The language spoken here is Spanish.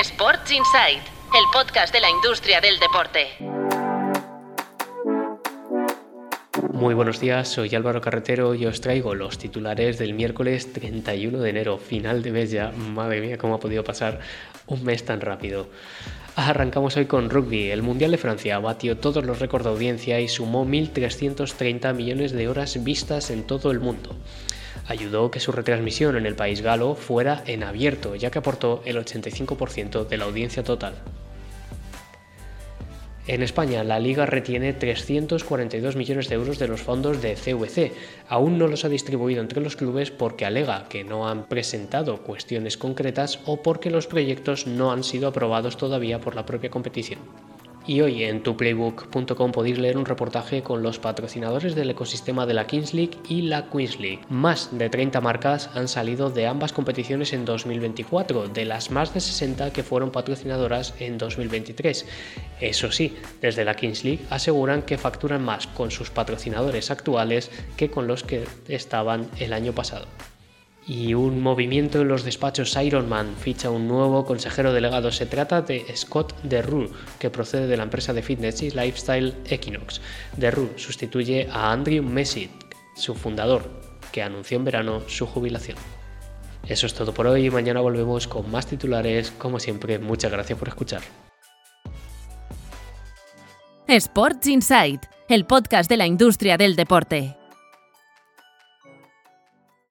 Sports Insight, el podcast de la industria del deporte. Muy buenos días, soy Álvaro Carretero y os traigo los titulares del miércoles 31 de enero, final de mes ya. Madre mía, cómo ha podido pasar un mes tan rápido. Arrancamos hoy con rugby. El Mundial de Francia batió todos los récords de audiencia y sumó 1.330 millones de horas vistas en todo el mundo ayudó que su retransmisión en el país galo fuera en abierto, ya que aportó el 85% de la audiencia total. En España, la Liga retiene 342 millones de euros de los fondos de CVC. Aún no los ha distribuido entre los clubes porque alega que no han presentado cuestiones concretas o porque los proyectos no han sido aprobados todavía por la propia competición. Y hoy en tuplaybook.com podéis leer un reportaje con los patrocinadores del ecosistema de la Kings League y la Queens League. Más de 30 marcas han salido de ambas competiciones en 2024, de las más de 60 que fueron patrocinadoras en 2023. Eso sí, desde la Kings League aseguran que facturan más con sus patrocinadores actuales que con los que estaban el año pasado y un movimiento en los despachos Ironman ficha un nuevo consejero delegado. Se trata de Scott DeRue, que procede de la empresa de fitness y lifestyle Equinox. DeRue sustituye a Andrew Messick, su fundador, que anunció en verano su jubilación. Eso es todo por hoy y mañana volvemos con más titulares. Como siempre, muchas gracias por escuchar. Sports Insight, el podcast de la industria del deporte.